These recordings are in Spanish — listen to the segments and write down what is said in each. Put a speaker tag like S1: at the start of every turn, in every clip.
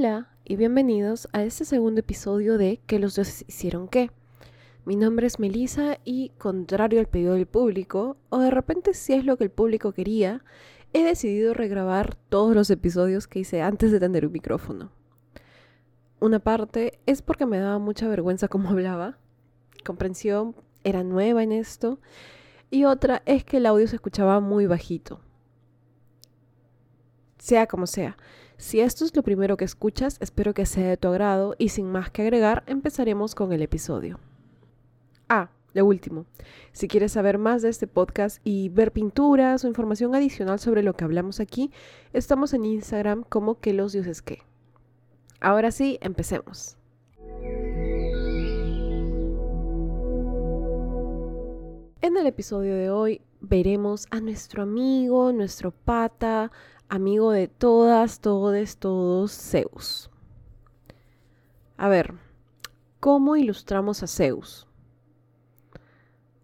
S1: Hola y bienvenidos a este segundo episodio de ¿Qué los dioses hicieron qué? Mi nombre es Melissa y, contrario al pedido del público, o de repente si es lo que el público quería, he decidido regrabar todos los episodios que hice antes de tener un micrófono. Una parte es porque me daba mucha vergüenza cómo hablaba, comprensión, era nueva en esto, y otra es que el audio se escuchaba muy bajito. Sea como sea, si esto es lo primero que escuchas, espero que sea de tu agrado y sin más que agregar, empezaremos con el episodio. Ah, lo último, si quieres saber más de este podcast y ver pinturas o información adicional sobre lo que hablamos aquí, estamos en Instagram como que los dioses que. Ahora sí, empecemos. En el episodio de hoy veremos a nuestro amigo, nuestro pata, amigo de todas, todes, todos, Zeus. A ver, ¿cómo ilustramos a Zeus?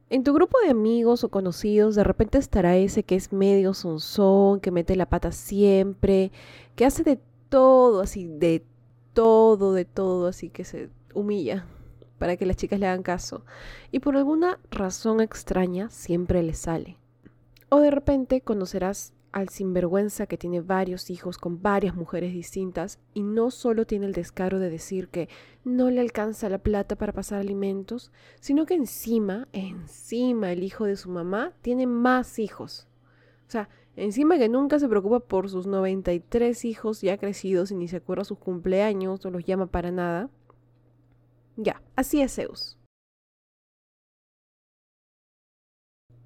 S1: En tu grupo de amigos o conocidos de repente estará ese que es medio sonzón, que mete la pata siempre, que hace de todo, así, de todo, de todo, así que se humilla para que las chicas le hagan caso. Y por alguna razón extraña siempre le sale. O de repente conocerás al sinvergüenza que tiene varios hijos con varias mujeres distintas y no solo tiene el descaro de decir que no le alcanza la plata para pasar alimentos, sino que encima, encima el hijo de su mamá tiene más hijos. O sea, encima que nunca se preocupa por sus 93 hijos ya crecidos y ni se acuerda sus cumpleaños o los llama para nada. Ya, así es Zeus.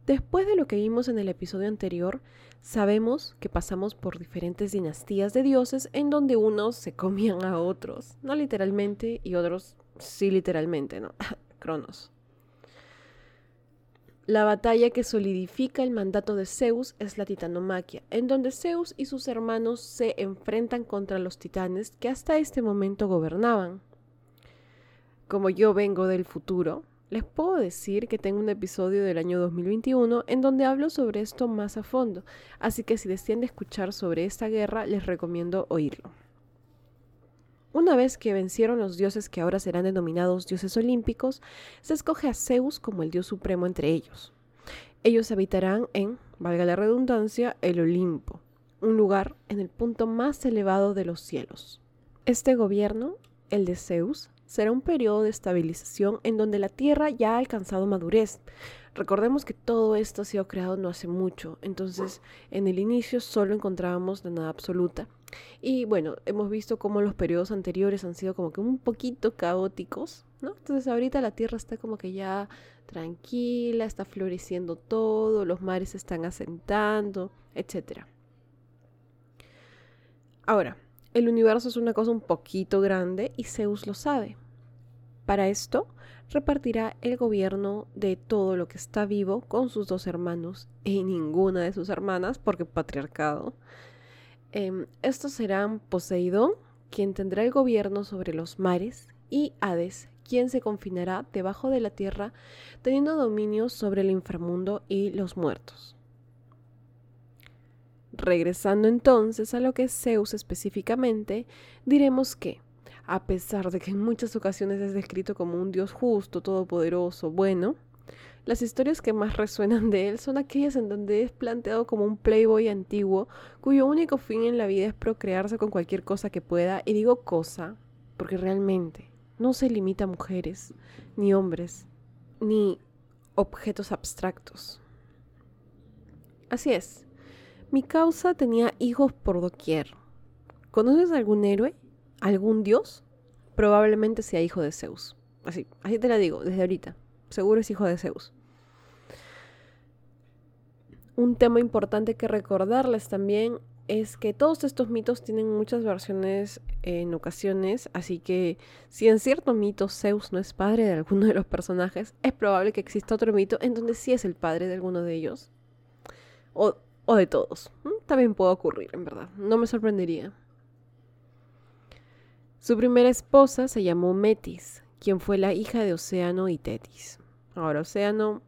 S1: Después de lo que vimos en el episodio anterior, sabemos que pasamos por diferentes dinastías de dioses en donde unos se comían a otros, no literalmente, y otros sí literalmente, ¿no? Cronos. La batalla que solidifica el mandato de Zeus es la titanomaquia, en donde Zeus y sus hermanos se enfrentan contra los titanes que hasta este momento gobernaban. Como yo vengo del futuro, les puedo decir que tengo un episodio del año 2021 en donde hablo sobre esto más a fondo, así que si desean escuchar sobre esta guerra, les recomiendo oírlo. Una vez que vencieron los dioses que ahora serán denominados dioses olímpicos, se escoge a Zeus como el dios supremo entre ellos. Ellos habitarán en, valga la redundancia, el Olimpo, un lugar en el punto más elevado de los cielos. Este gobierno, el de Zeus, será un periodo de estabilización en donde la Tierra ya ha alcanzado madurez. Recordemos que todo esto ha sido creado no hace mucho, entonces en el inicio solo encontrábamos la nada absoluta. Y bueno, hemos visto cómo los periodos anteriores han sido como que un poquito caóticos, ¿no? Entonces ahorita la Tierra está como que ya tranquila, está floreciendo todo, los mares se están asentando, etc. Ahora, el universo es una cosa un poquito grande y Zeus lo sabe. Para esto, repartirá el gobierno de todo lo que está vivo con sus dos hermanos y ninguna de sus hermanas, porque patriarcado. Em, estos serán Poseidón, quien tendrá el gobierno sobre los mares, y Hades, quien se confinará debajo de la tierra, teniendo dominio sobre el inframundo y los muertos. Regresando entonces a lo que es Zeus específicamente, diremos que, a pesar de que en muchas ocasiones es descrito como un dios justo, todopoderoso, bueno, las historias que más resuenan de él son aquellas en donde es planteado como un playboy antiguo cuyo único fin en la vida es procrearse con cualquier cosa que pueda, y digo cosa, porque realmente no se limita a mujeres, ni hombres, ni objetos abstractos. Así es, mi causa tenía hijos por doquier. ¿Conoces algún héroe? ¿Algún dios? Probablemente sea hijo de Zeus. Así, así te la digo, desde ahorita. Seguro es hijo de Zeus. Un tema importante que recordarles también es que todos estos mitos tienen muchas versiones en ocasiones, así que si en cierto mito Zeus no es padre de alguno de los personajes, es probable que exista otro mito en donde sí es el padre de alguno de ellos. O o de todos. Mm, también puede ocurrir, en verdad. No me sorprendería. Su primera esposa se llamó Metis, quien fue la hija de Océano y Tetis. Ahora, Océano,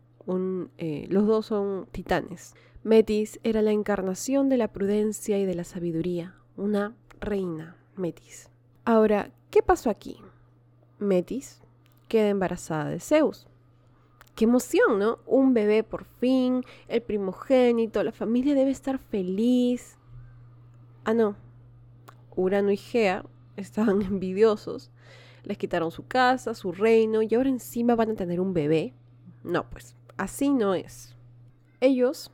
S1: eh, los dos son titanes. Metis era la encarnación de la prudencia y de la sabiduría, una reina, Metis. Ahora, ¿qué pasó aquí? Metis queda embarazada de Zeus. Qué emoción, ¿no? Un bebé por fin, el primogénito, la familia debe estar feliz. Ah, no. Urano y Gea estaban envidiosos. Les quitaron su casa, su reino y ahora encima van a tener un bebé. No, pues así no es. Ellos,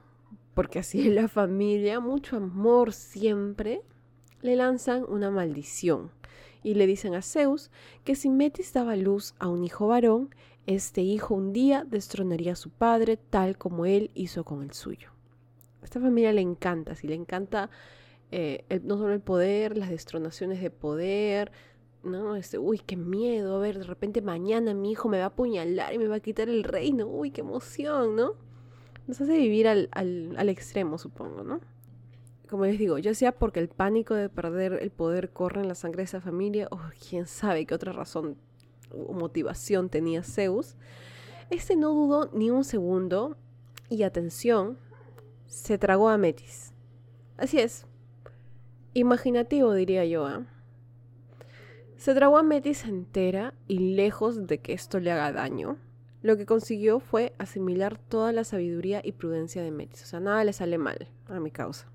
S1: porque así es la familia, mucho amor siempre, le lanzan una maldición y le dicen a Zeus que si Metis daba luz a un hijo varón, este hijo un día destronaría a su padre tal como él hizo con el suyo. A esta familia le encanta, si le encanta eh, no solo el poder, las destronaciones de poder, ¿no? Este, uy, qué miedo, a ver, de repente mañana mi hijo me va a apuñalar y me va a quitar el reino, uy, qué emoción, ¿no? Nos hace vivir al, al, al extremo, supongo, ¿no? Como les digo, ya sea porque el pánico de perder el poder corre en la sangre de esa familia, o quién sabe qué otra razón o motivación tenía Zeus, este no dudó ni un segundo y atención, se tragó a Metis. Así es. Imaginativo, diría yo. ¿eh? Se tragó a Metis entera y lejos de que esto le haga daño, lo que consiguió fue asimilar toda la sabiduría y prudencia de Metis. O sea, nada le sale mal a mi causa.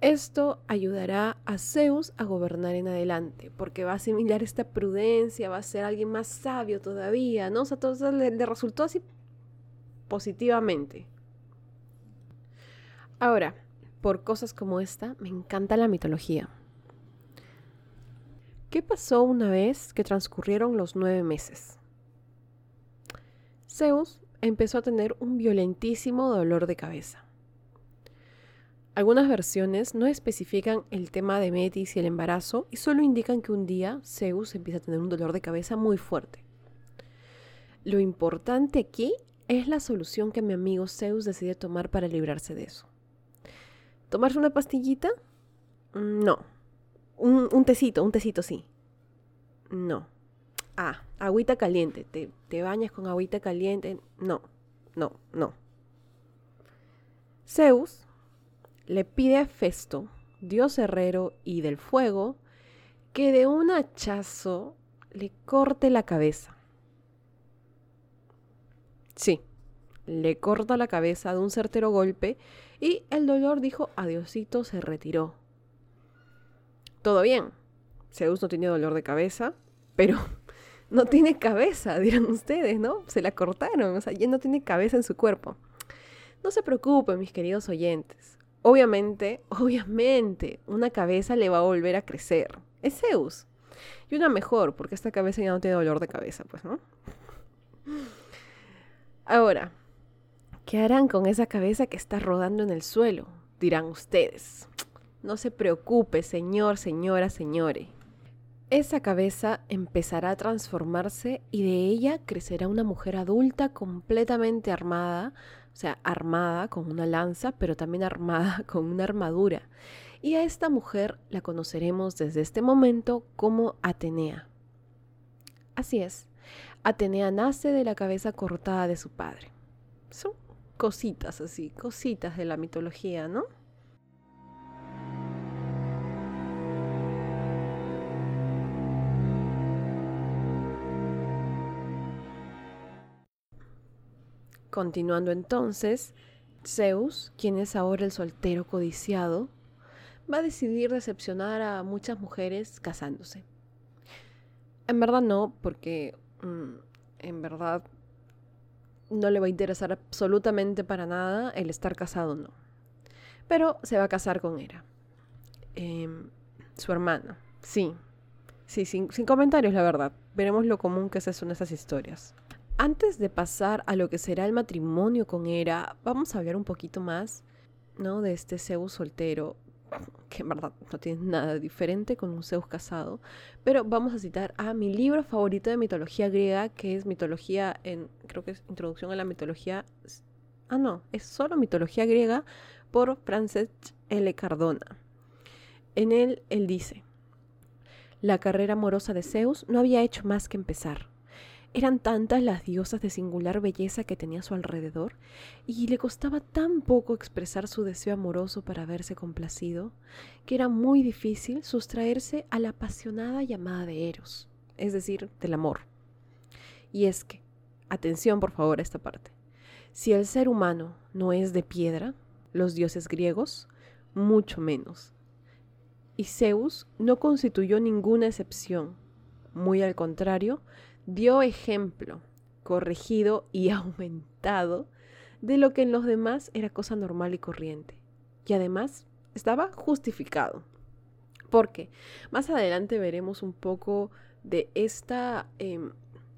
S1: Esto ayudará a Zeus a gobernar en adelante, porque va a asimilar esta prudencia, va a ser alguien más sabio todavía, ¿no? O sea, todo eso le resultó así positivamente. Ahora, por cosas como esta, me encanta la mitología. ¿Qué pasó una vez que transcurrieron los nueve meses? Zeus empezó a tener un violentísimo dolor de cabeza. Algunas versiones no especifican el tema de Metis y el embarazo y solo indican que un día Zeus empieza a tener un dolor de cabeza muy fuerte. Lo importante aquí es la solución que mi amigo Zeus decide tomar para librarse de eso. ¿Tomarse una pastillita? Mm, no. Un, un tecito, un tecito sí. No. Ah, agüita caliente. ¿Te, ¿Te bañas con agüita caliente? No, no, no. Zeus le pide a Festo, dios herrero y del fuego, que de un hachazo le corte la cabeza. Sí, le corta la cabeza de un certero golpe y el dolor dijo adiosito, se retiró. Todo bien, Zeus no tiene dolor de cabeza, pero no tiene cabeza, dirán ustedes, ¿no? Se la cortaron, o sea, ya no tiene cabeza en su cuerpo. No se preocupen, mis queridos oyentes. Obviamente, obviamente, una cabeza le va a volver a crecer. Es Zeus. Y una mejor, porque esta cabeza ya no tiene dolor de cabeza, pues, ¿no? Ahora, ¿qué harán con esa cabeza que está rodando en el suelo? Dirán ustedes. No se preocupe, señor, señora, señore. Esa cabeza empezará a transformarse y de ella crecerá una mujer adulta completamente armada, o sea, armada con una lanza, pero también armada con una armadura. Y a esta mujer la conoceremos desde este momento como Atenea. Así es, Atenea nace de la cabeza cortada de su padre. Cositas así, cositas de la mitología, ¿no? Continuando entonces, Zeus, quien es ahora el soltero codiciado, va a decidir decepcionar a muchas mujeres casándose. En verdad no, porque mm, en verdad no le va a interesar absolutamente para nada el estar casado, no. Pero se va a casar con Hera, em, su hermana. Sí, sí, sin, sin comentarios, la verdad. Veremos lo común que en esas historias. Antes de pasar a lo que será el matrimonio con Hera, vamos a hablar un poquito más, ¿no? De este Zeus soltero, que en verdad no tiene nada diferente con un Zeus casado, pero vamos a citar a mi libro favorito de mitología griega, que es mitología en, creo que es Introducción a la mitología, ah no, es solo mitología griega por Francesc L. Cardona. En él, él dice, la carrera amorosa de Zeus no había hecho más que empezar Eran tantas las diosas de singular belleza que tenía a su alrededor, y le costaba tan poco expresar su deseo amoroso para verse complacido, que era muy difícil sustraerse a la apasionada llamada de Eros, es decir, del amor. Y es que, atención por favor a esta parte, si el ser humano no es de piedra, los dioses griegos, mucho menos. Y Zeus no constituyó ninguna excepción. Muy al contrario, dio ejemplo, corregido y aumentado de lo que en los demás era cosa normal y corriente. Y además estaba justificado. Porque más adelante veremos un poco de esta, em,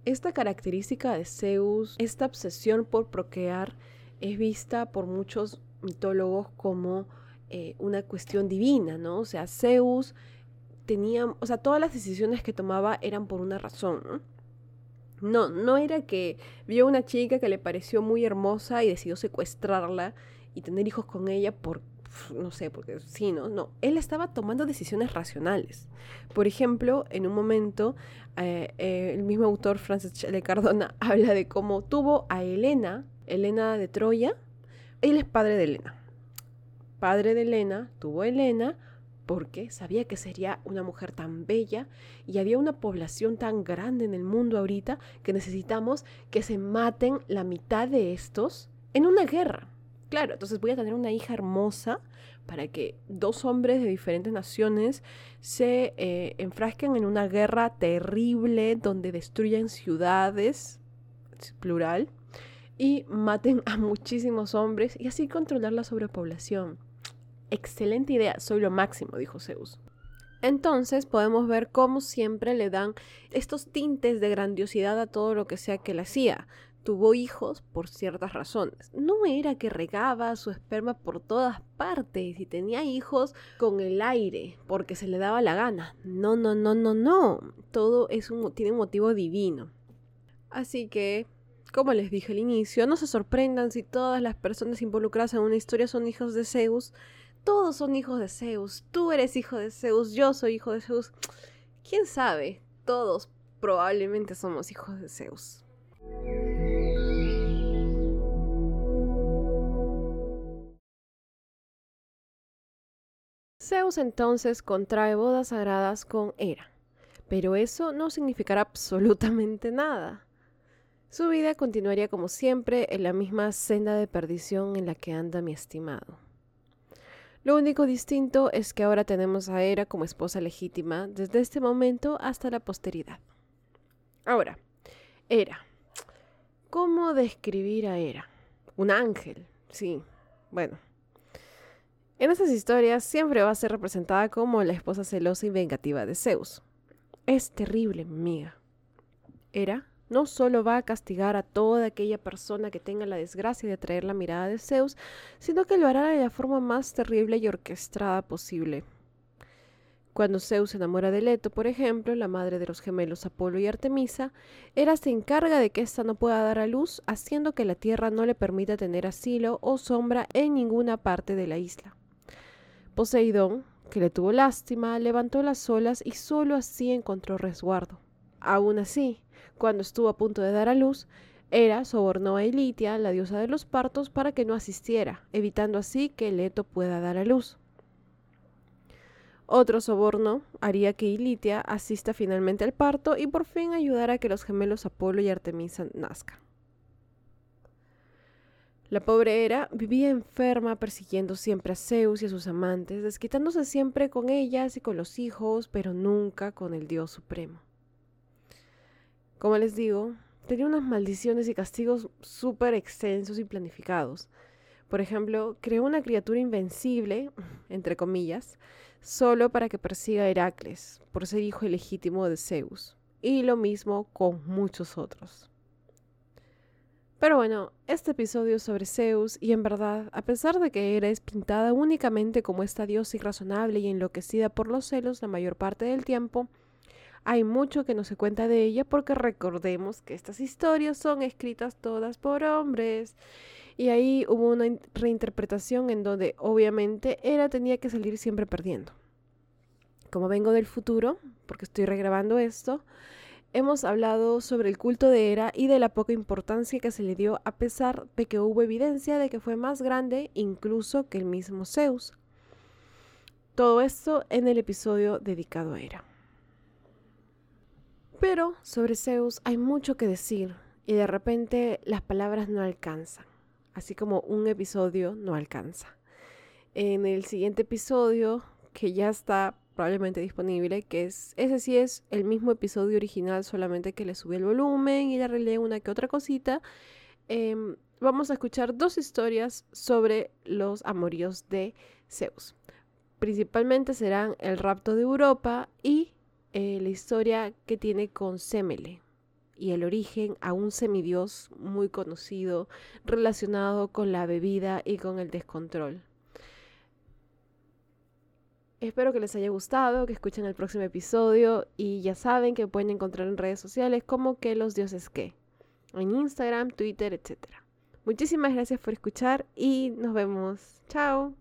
S1: esta característica de Zeus, esta obsesión por procrear, es vista por muchos mitólogos como eh, una cuestión divina, ¿no? O sea, Zeus tenía, o sea, todas las decisiones que tomaba eran por una razón, ¿no? No, no era que vio una chica que le pareció muy hermosa y decidió secuestrarla y tener hijos con ella por, no sé, porque sí, ¿no? No, él estaba tomando decisiones racionales. Por ejemplo, en un momento, eh, eh, el mismo autor, Francis Chele Cardona, habla de cómo tuvo a Helena, Helena de Troya, él es padre de Helena. Padre de Helena, tuvo a Helena porque sabía que sería una mujer tan bella y había una población tan grande en el mundo ahorita que necesitamos que se maten la mitad de estos en una guerra. Claro, entonces voy a tener una hija hermosa para que dos hombres de diferentes naciones se eh, enfrasquen en una guerra terrible donde destruyan ciudades, plural, y maten a muchísimos hombres y así controlar la sobrepoblación. Excelente idea, soy lo máximo, dijo Zeus. Entonces podemos ver cómo siempre le dan estos tintes de grandiosidad a todo lo que sea que él hacía. Tuvo hijos por ciertas razones. No era que regaba su esperma por todas partes y tenía hijos con el aire porque se le daba la gana. No, no, no, no, no. Todo tiene un motivo divino. Así que como les dije al inicio, no se sorprendan si todas las personas involucradas en una historia son hijos de Zeus, todos son hijos de Zeus. Tú eres hijo de Zeus, yo soy hijo de Zeus. ¿Quién sabe? Todos probablemente somos hijos de Zeus. Zeus entonces contrae bodas sagradas con Hera, pero eso no significará absolutamente nada. Su vida continuaría como siempre en la misma senda de perdición en la que anda mi estimado. Lo único distinto es que ahora tenemos a Hera como esposa legítima desde este momento hasta la posteridad. Ahora, Hera. ¿Cómo describir a Hera? Un ángel, sí. Bueno. En estas historias siempre va a ser representada como la esposa celosa y vengativa de Zeus. Es terrible, amiga. Hera no solo va a castigar a toda aquella persona que tenga la desgracia de atraer la mirada de Zeus, sino que lo hará de la forma más terrible y orquestada posible. Cuando Zeus se enamora de Leto, por ejemplo, la madre de los gemelos Apolo y Artemisa, Hera se encarga de que ésta no pueda dar a luz, haciendo que la tierra no le permita tener asilo o sombra en ninguna parte de la isla. Poseidón, que le tuvo lástima, levantó las olas y solo así encontró resguardo. Aún así, cuando estuvo a punto de dar a luz, Hera sobornó a Elitia, la diosa de los partos, para que no asistiera, evitando así que Leto pueda dar a luz. Otro soborno haría que Ilitia asista finalmente al parto y por fin ayudara a que los gemelos Apolo y Artemisa nazcan. La pobre Hera vivía enferma persiguiendo siempre a Zeus y a sus amantes, desquitándose siempre con ellas y con los hijos, pero nunca con el dios supremo. Como les digo, tenía unas maldiciones y castigos súper extensos y planificados. Por ejemplo, creó una criatura invencible, entre comillas, solo para que persiga a Heracles, por ser hijo ilegítimo de Zeus. Y lo mismo con muchos otros. Pero bueno, este episodio sobre Zeus y en verdad, a pesar de que Hera es pintada únicamente como esta diosa irrazonable y enloquecida por los celos la mayor parte del tiempo, hay mucho que no se cuenta de ella porque recordemos que estas historias son escritas todas por hombres. Y ahí hubo una reinterpretación en donde obviamente Hera tenía que salir siempre perdiendo. Como vengo del futuro, porque estoy regrabando esto, hemos hablado sobre el culto de Hera y de la poca importancia que se le dio a pesar de que hubo evidencia de que fue más grande incluso que el mismo Zeus. Todo esto en el episodio dedicado a Hera. Pero sobre Zeus hay mucho que decir y de repente las palabras no alcanzan, así como un episodio no alcanza. En el siguiente episodio, que ya está probablemente disponible, que es ese sí es el mismo episodio original, solamente que le subí el volumen y le arreglé una que otra cosita. Em, vamos a escuchar dos historias sobre los amoríos de Zeus. Principalmente serán el rapto de Europa y eh, la historia que tiene con Semele y el origen a un semidios muy conocido relacionado con la bebida y con el descontrol. Espero que les haya gustado, que escuchen el próximo episodio y ya saben que pueden encontrar en redes sociales como que los dioses que, en Instagram, Twitter, etc. Muchísimas gracias por escuchar y nos vemos. Chao.